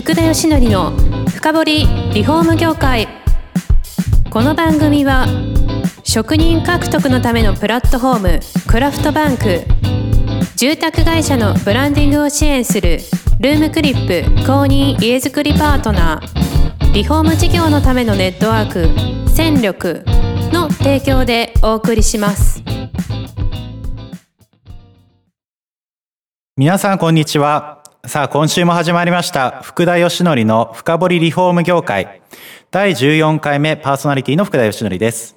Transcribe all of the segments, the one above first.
福田義則の深掘リフォーム業界。この番組は職人獲得のためのプラットフォームクラフトバンク。住宅会社のブランディングを支援するルームクリップ公認家づくりパートナー。リフォーム事業のためのネットワーク戦力の提供でお送りします。皆さんこんにちは。さあ今週も始まりました福田義則の深掘りリフォーム業界。第14回目パーソナリティの福田義則です。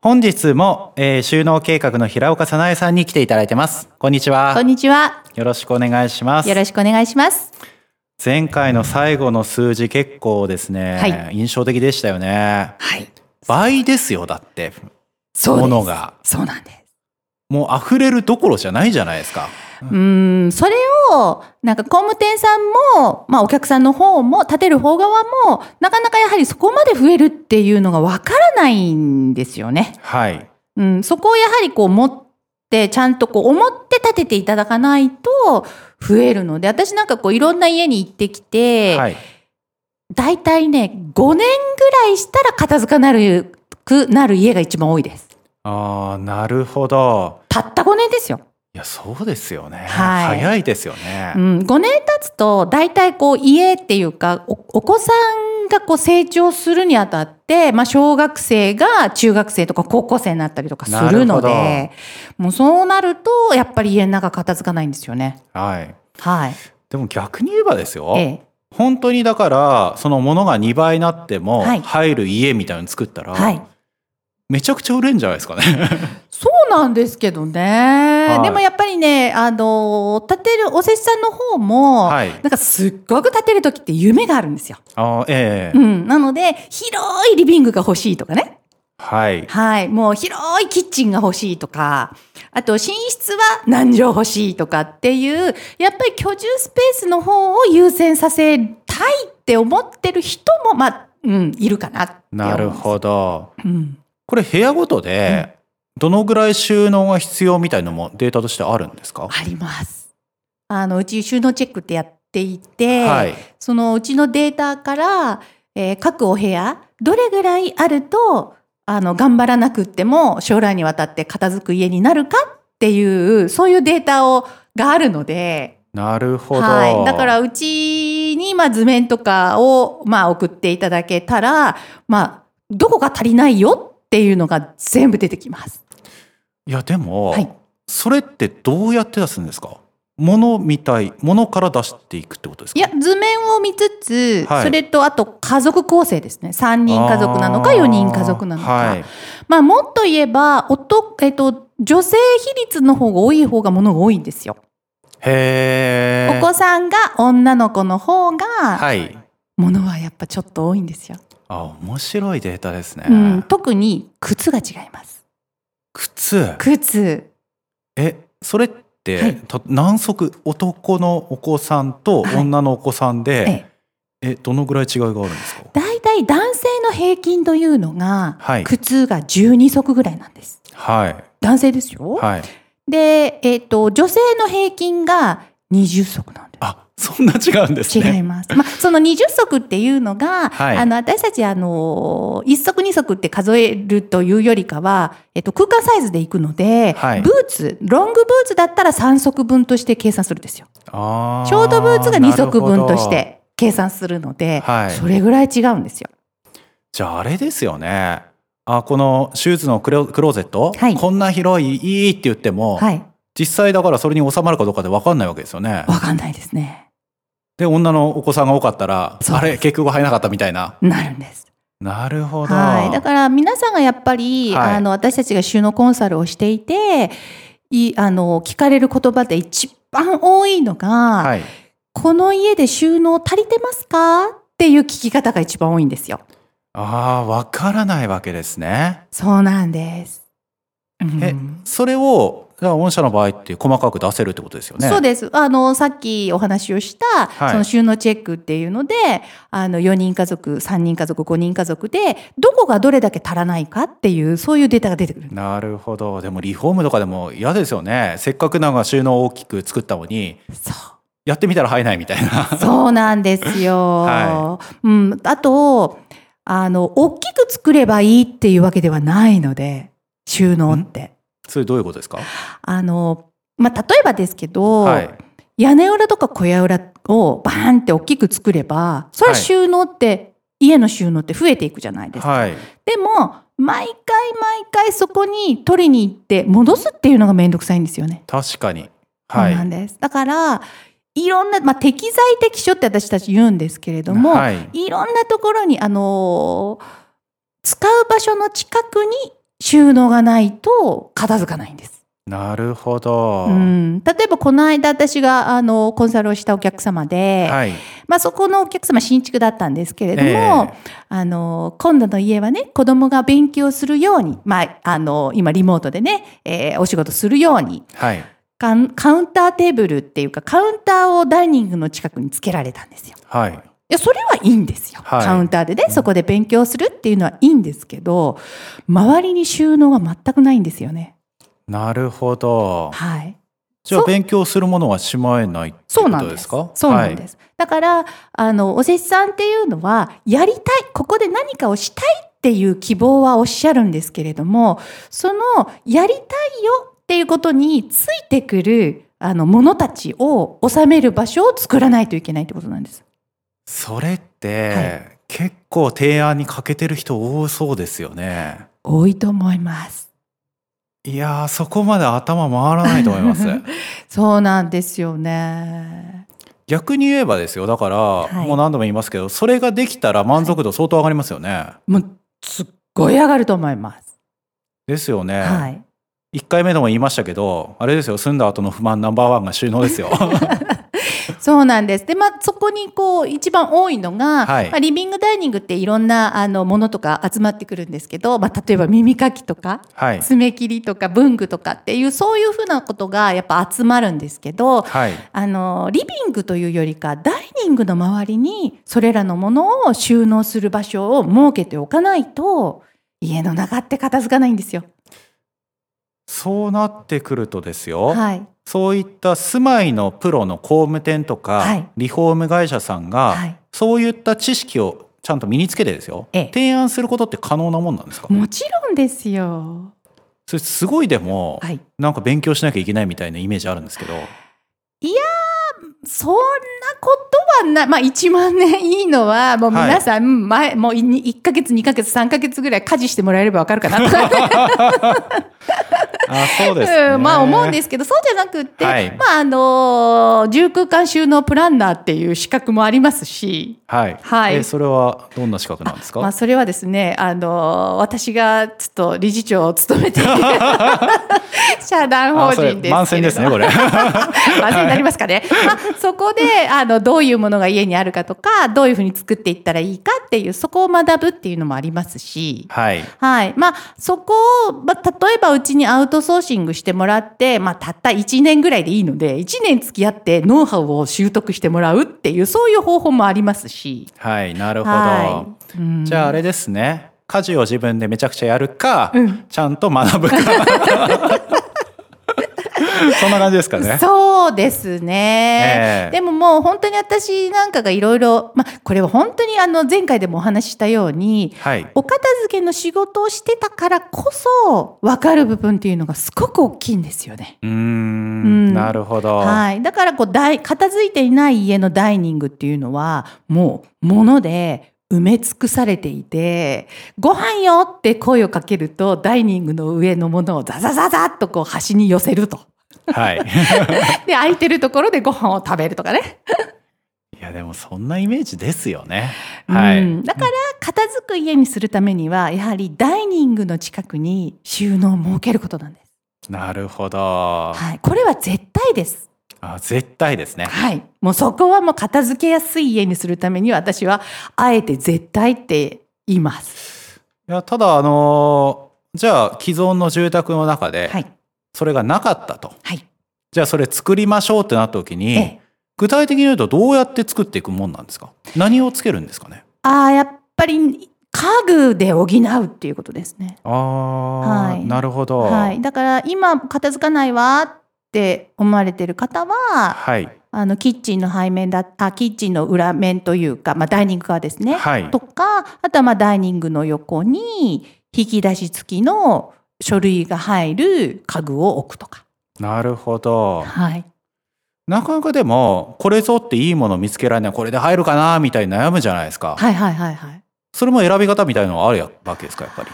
本日も、えー、収納計画の平岡早苗さんに来ていただいてます。こんにちは。こんにちは。よろしくお願いします。よろしくお願いします。前回の最後の数字結構ですね、はい、印象的でしたよね。はい。倍ですよだってそうものが。そうなんです。もう溢れるどころじゃないじゃないですかうんそれをなんか工務店さんも、まあ、お客さんの方も建てる方側もなかなかやはりそこまで増えるっていうのがわからないんですよね。はい、うん、そこをやはりこう持ってちゃんとこう思って建てていただかないと増えるので私なんかこういろんな家に行ってきて、はい、大体ね5年ぐらいしたら片付かなるくなる家が一番多いです。ああなるほど。たった5年ですよ。いやそうですよね、はい、早いですよね、うん、5年経つと大体こう家っていうかお子さんがこう成長するにあたって、まあ、小学生が中学生とか高校生になったりとかするのでもうそうなるとやっぱり家の中片付かないんですよね。はい、はい、でも逆に言えばですよ、ええ、本当にだからそのものが2倍になっても入る家みたいなの作ったら、はい。めちゃくちゃ売れんじゃないですかね。そうなんですけどね、はい、でもやっぱりねあの建てるおせちさんの方も、はい、なんかすっごく建てる時って夢があるんですよ。あええうん、なので広いリビングが欲しいとかね。はい。はい。もう広いキッチンが欲しいとか、あと寝室は何畳欲しいとかっていう、やっぱり居住スペースの方を優先させたいって思ってる人も、まあ、うん、いるかななるほど。うん。これ部屋ごとで、どのぐらい収納が必要みたいのもデータとしてあるんですか？あります。あの、うち収納チェックってやっていて、はい、そのうちのデータから、えー、各お部屋、どれぐらいあると、あの、頑張らなくっても将来にわたって片付く家になるかっていう、そういうデータを、があるので、なるほど。はい。だから、うちに、まあ、図面とかを、まあ、送っていただけたら、まあ、どこが足りないよっていうのが全部出てきます。いやでも、はい、それってどうやって出すんですか？ものみたいものから出していくってことですか？いや図面を見つつ、はい、それとあと家族構成ですね。3人家族なのか4人家族なのか、はい、まあもっと言えば夫、えっと、女性比率の方が多い方がものが多いんですよ。へお子さんが女の子の方が、はい、ものはやっぱちょっと多いんですよ。あ面白いデータですね、うん、特に靴が違います靴。靴。えそれって、はい、何足男のお子さんと女のお子さんで、はい、えどのぐらい違いがあるんですか？大体男性の平均というのが、はい、靴が12足ぐらいなんです。はい。男性ですよ。はい。で、えっ、ー、と女性の平均が20足なんですあそんな違うんですね。違います。まあ、その20足っていうのが、はい、あの、私たち、あの、1足2足って数えるというよりかは、えっと、空間サイズでいくので、はい、ブーツ、ロングブーツだったら3足分として計算するんですよ。ショートブーツが2足分として計算するので、はい、それぐらい違うんですよ。じゃあ、あれですよね。あ、このシューズのクローゼット、はい、こんな広い、いいって言っても、はい、実際だからそれに収まるかどうかで分かんないわけですよね。分かんないですね。で、女のお子さんが多かったら、あれ、結局入らなかったみたいな。なるんです。なるほど。はい。だから皆さんがやっぱり、はい、あの、私たちが収納コンサルをしていて、いあの、聞かれる言葉で一番多いのが、はい、この家で収納足りてますかっていう聞き方が一番多いんですよ。ああ、わからないわけですね。そうなんです。え、それをじゃあ御社の場合って細かく出せるってことですよね。そうです。あのさっきお話をした、はい、その収納チェックっていうので、あの4人家族、3人家族、5人家族でどこがどれだけ足らないかっていうそういうデータが出てくる。なるほど。でもリフォームとかでも嫌ですよね。せっかくなんか収納大きく作ったのに。そう。やってみたら生えないみたいな。そうなんですよ。はい、うん。あと、あの、大きく作ればいいっていうわけではないので、収納って。それどういうことですか？あの、まあ、例えばですけど、はい、屋根裏とか小屋裏をバーンって大きく作れば、それは収納って、はい、家の収納って増えていくじゃないですか。はい、でも、毎回毎回そこに取りに行って戻すっていうのがめんどくさいんですよね。確かに。はい。そうなんです。だから、いろんな、まあ、適材適所って私たち言うんですけれども、はい、いろんなところに、あのー、使う場所の近くに収納がないと片付かないんです。なるほど、うん、例えばこの間私があのコンサルをしたお客様で、はい、まあ、そこのお客様新築だったんですけれども、えー、あの今度の家はね子供が勉強するように、まあ、あの今リモートでね、えー、お仕事するように、はい、カウンターテーブルっていうかカウンターをダイニングの近くにつけられたんですよ。はい、いやそれはいいんですよ、はい、カウンターでねそこで勉強するっていうのはいいんですけど周りに収納は全くないんですよね。なるほど。はい。じゃあ勉強するものはしまえないってことですか？そうなんです。はい、だから、あの、お弟子さんっていうのは、やりたい、ここで何かをしたいっていう希望はおっしゃるんですけれども、その、やりたいよっていうことについてくる、あの、ものたちを収める場所を作らないといけないってことなんです。それって、はい、結構提案に欠けてる人多そうですよね。多いと思います。いやそこまで頭回らないと思います。そうなんですよね。逆に言えばですよ。だから、はい、もう何度も言いますけどそれができたら満足度相当上がりますよね、はい、もうすっごい上がると思います。ですよね、はい、1回目でも言いましたけどあれですよ。住んだ後の不満ナンバーワンが収納ですよ そうなんです。で、まあ、そこにこう、一番多いのが、はい、まあ、リビングダイニングっていろんな、あの、ものとか集まってくるんですけど、まあ、例えば耳かきとか、はい、爪切りとか文具とかっていう、そういうふうなことがやっぱ集まるんですけど、はい、あの、リビングというよりか、ダイニングの周りに、それらのものを収納する場所を設けておかないと、家の中って片付かないんですよ。そうなってくるとですよ、はい、そういった住まいのプロの工務店とか、はい、リフォーム会社さんが、はい、そういった知識をちゃんと身につけてですよ、ええ、提案することって可能なもんなんですか？もちろんですよ。それすごいでも、はい、なんか勉強しなきゃいけないみたいなイメージあるんですけど。そんなことはない。まあ一番ね、いいのは、もう皆さん、はい、前、もう1ヶ月、2ヶ月、3ヶ月ぐらい家事してもらえればわかるかなと あそうです、ね、まあ思うんですけど、そうじゃなくて、はい、まああの、住空間収納プランナーっていう資格もありますし。はい。はい。えそれはどんな資格なんですか？まあそれはですね、あの、私がちょっと理事長を務めている 社団法人です満線ですね、これ。満線になりますかね。まあ そこで、あの、どういうものが家にあるかとか、どういうふうに作っていったらいいかっていう、そこを学ぶっていうのもありますし。はい。はい。まあそこを、まあ例えばうちにアウトソーシングしてもらって、まあ、たった1年ぐらいでいいので、1年付き合ってノウハウを習得してもらうっていう、そういう方法もありますし。はい、なるほど。はい、じゃああれですね。家事を自分でめちゃくちゃやるか、うん、ちゃんと学ぶか。そんな感じですかね。そうですね。えー、でももう本当に私なんかがいろいろ、まあこれは本当にあの前回でもお話ししたように、はい、お片付けの仕事をしてたからこそ分かる部分っていうのがすごく大きいんですよね。うんうんなるほど。はい。だからこう片付いていない家のダイニングっていうのはもう物で埋め尽くされていて、ご飯よって声をかけると、ダイニングの上のものをザザザザッとこう端に寄せると。はい。で、空いてるところでご飯を食べるとかね。いや、でもそんなイメージですよね。はい。だから、片付く家にするためには、やはりダイニングの近くに収納を設けることなんです。なるほど。はい。これは絶対です。あ絶対ですね。はい。もうそこはもう片付けやすい家にするために私はあえて絶対って言います。いやただあのじゃあ既存の住宅の中でそれがなかったと。はい。じゃあそれ作りましょうってなった時に、ええ、具体的に言うとどうやって作っていくもんなんですか？何をつけるんですかね？ああやっぱり家具で補うっていうことですね。ああ、はい、なるほど。はい。だから今片付かないわって思われてる方は、はい、あのキッチンの背面だあキッチンの裏面というか、まあ、ダイニング側ですね、はい、とかあとはまあダイニングの横に引き出し付きの書類が入る家具を置くとか。なるほど。はい。なかなかでもこれぞっていいもの見つけられないこれで入るかなみたいに悩むじゃないですか。はいはいはいはい。それも選び方みたいのはあるわけですかやっぱり？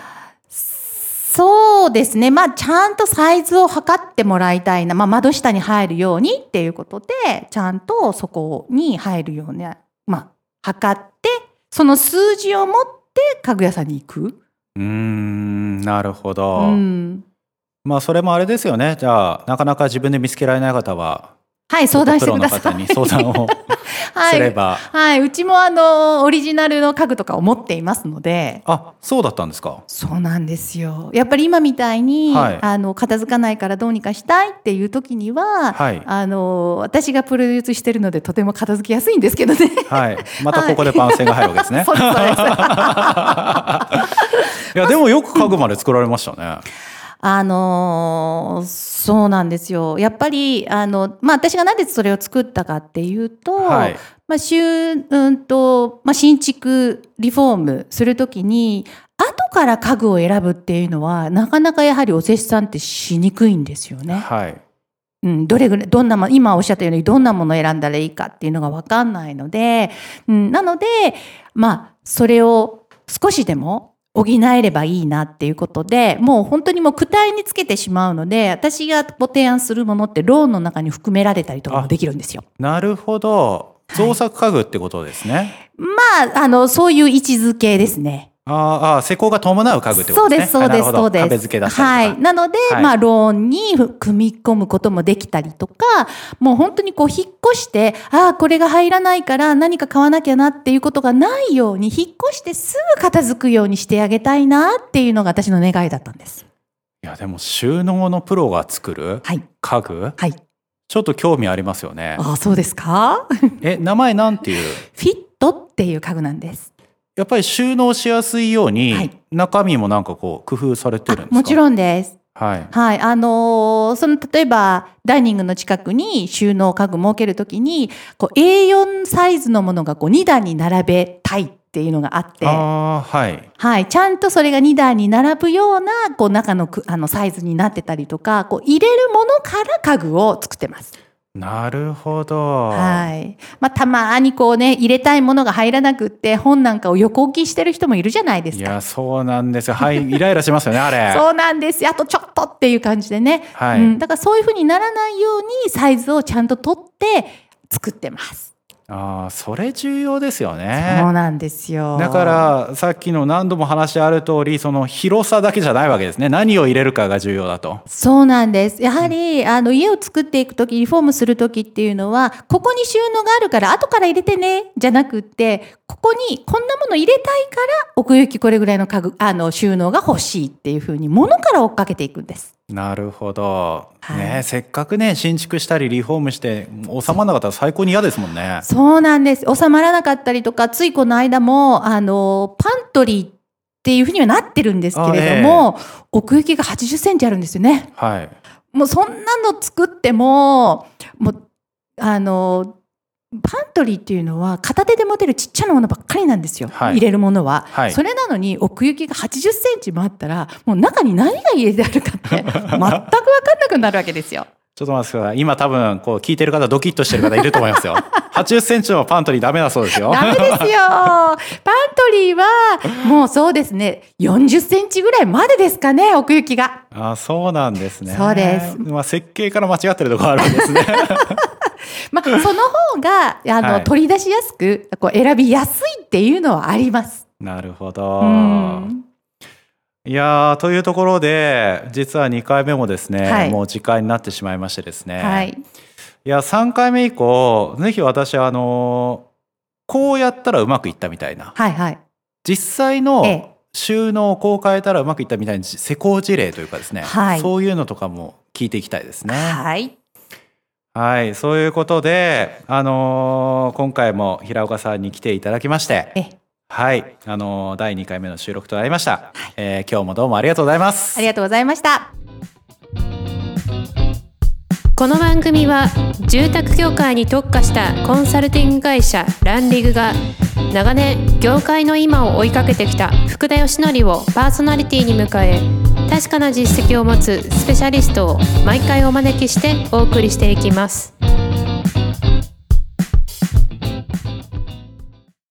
そうですね。まあ、ちゃんとサイズを測ってもらいたいな。まあ、窓下に入るようにっていうことで、ちゃんとそこに入るように、まあ、測って、その数字を持って家具屋さんに行く。うん、なるほど。うん、まあ、それもあれですよね。じゃあ、なかなか自分で見つけられない方は、はい、相談してください。プロの方に相談を すれば、はい、はい、うちもあのオリジナルの家具とかを持っていますので。あ、そうだったんですか？そうなんですよ。やっぱり今みたいに、はい、あの片付かないからどうにかしたいっていう時には、はい、あの私がプロデュースしてるのでとても片付けやすいんですけどね。はい。またここで番宣が入るわけですね。そうですそうです。いやでもよく家具まで作られましたね。あのー、そうなんですよ。やっぱり、あの、まあ、私がなぜそれを作ったかっていうと、はい、まあ、週、うんと、まあ、新築、リフォームするときに、後から家具を選ぶっていうのは、なかなかやはりお施主さんってしにくいんですよね。はい。うん、どれぐらい、どんなも、今おっしゃったようにどんなものを選んだらいいかっていうのがわかんないので、うん、なので、まあ、それを少しでも補えればいいなっていうことで、もう本当にもう躯体につけてしまうので、私がご提案するものってローンの中に含められたりとかもできるんですよ。なるほど。造作家具ってことですね。はい、まあ、あの、そういう位置づけですね。ああ、施工が伴う家具ってことですね。そうです、そうです、そうです。壁付け出したはい。なので、はい、まあ、ローンに組み込むこともできたりとか、もう本当にこう、引っ越して、ああ、これが入らないから何か買わなきゃなっていうことがないように、引っ越してすぐ片付くようにしてあげたいなっていうのが私の願いだったんです。いや、でも収納のプロが作る家具、はい、はい、ちょっと興味ありますよね。ああ、そうですか？え、名前なんていう？フィットっていう家具なんです。やっぱり収納しやすいように、中身もなんかこう工夫されてるんですか？もちろんです。はい。はい。あのー、その、例えば、ダイニングの近くに収納家具設けるときに、こう、A4 サイズのものがこう、2段に並べたいっていうのがあって。あはい。はい。ちゃんとそれが2段に並ぶような、こう、中のあのサイズになってたりとか、こう、入れるものから家具を作ってます。なるほど。はい。まあ、たまにこうね、入れたいものが入らなくって、本なんかを横置きしてる人もいるじゃないですか。いや、そうなんですよ。はい、イライラしますよね、あれ。そうなんですよ。あとちょっとっていう感じでね。はい。うん、だからそういうふうにならないように、サイズをちゃんと取って作ってます。ああ、それ重要ですよね。そうなんですよ。だからさっきの何度も話ある通り、その広さだけじゃないわけですね。何を入れるかが重要だと。そうなんです。やはり、うん、あの家を作っていく時、リフォームする時っていうのは、ここに収納があるから後から入れてねじゃなくって、ここにこんなもの入れたいから奥行きこれぐらいの家具あの収納が欲しいっていうふうに物から追っかけていくんです。なるほど、はい、ねせっかくね新築したりリフォームして収まらなかったら最高に嫌ですもんね。そうなんです。収まらなかったりとかついこの間もあのパントリーっていうふうにはなってるんですけれども、えー、奥行きが80センチあるんですよね。はい。もうそんなの作ってももうあのパントリーっていうのは片手で持てるちっちゃなものばっかりなんですよ、はい、入れるものは、はい、それなのに奥行きが80センチもあったらもう中に何が入れてあるかって 全く分かんなくなるわけですよ。ちょっと待ってください。今多分こう聞いてる方ドキッとしてる方いると思いますよ。80センチのパントリーダメだそうですよ。ダメですよ。パントリーはもうそうですね。40センチぐらいまでですかね、奥行きが。あ、そうなんですね。そうです。まあ設計から間違ってるところあるんですね。まあ、その方が、あの、はい、取り出しやすく、こう、選びやすいっていうのはあります。なるほど。いやというところで、実は2回目もですね、はい、もう時間になってしまいましてですね。はい。いや、3回目以降、ぜひ私、あの、こうやったらうまくいったみたいな。はいはい。実際の収納をこう変えたらうまくいったみたいな施工事例というかですね、はい、そういうのとかも聞いていきたいですね。はい。はい、そういうことで、あのー、今回も平岡さんに来ていただきまして、はい、あのー、第2回目の収録となりました、はい、えー、今日もどうもありがとうございます。ありがとうございました。この番組は住宅業界に特化したコンサルティング会社ランリグが長年業界の今を追いかけてきた福田義則をパーソナリティに迎え確かな実績を持つスペシャリストを毎回お招きしてお送りしていきます。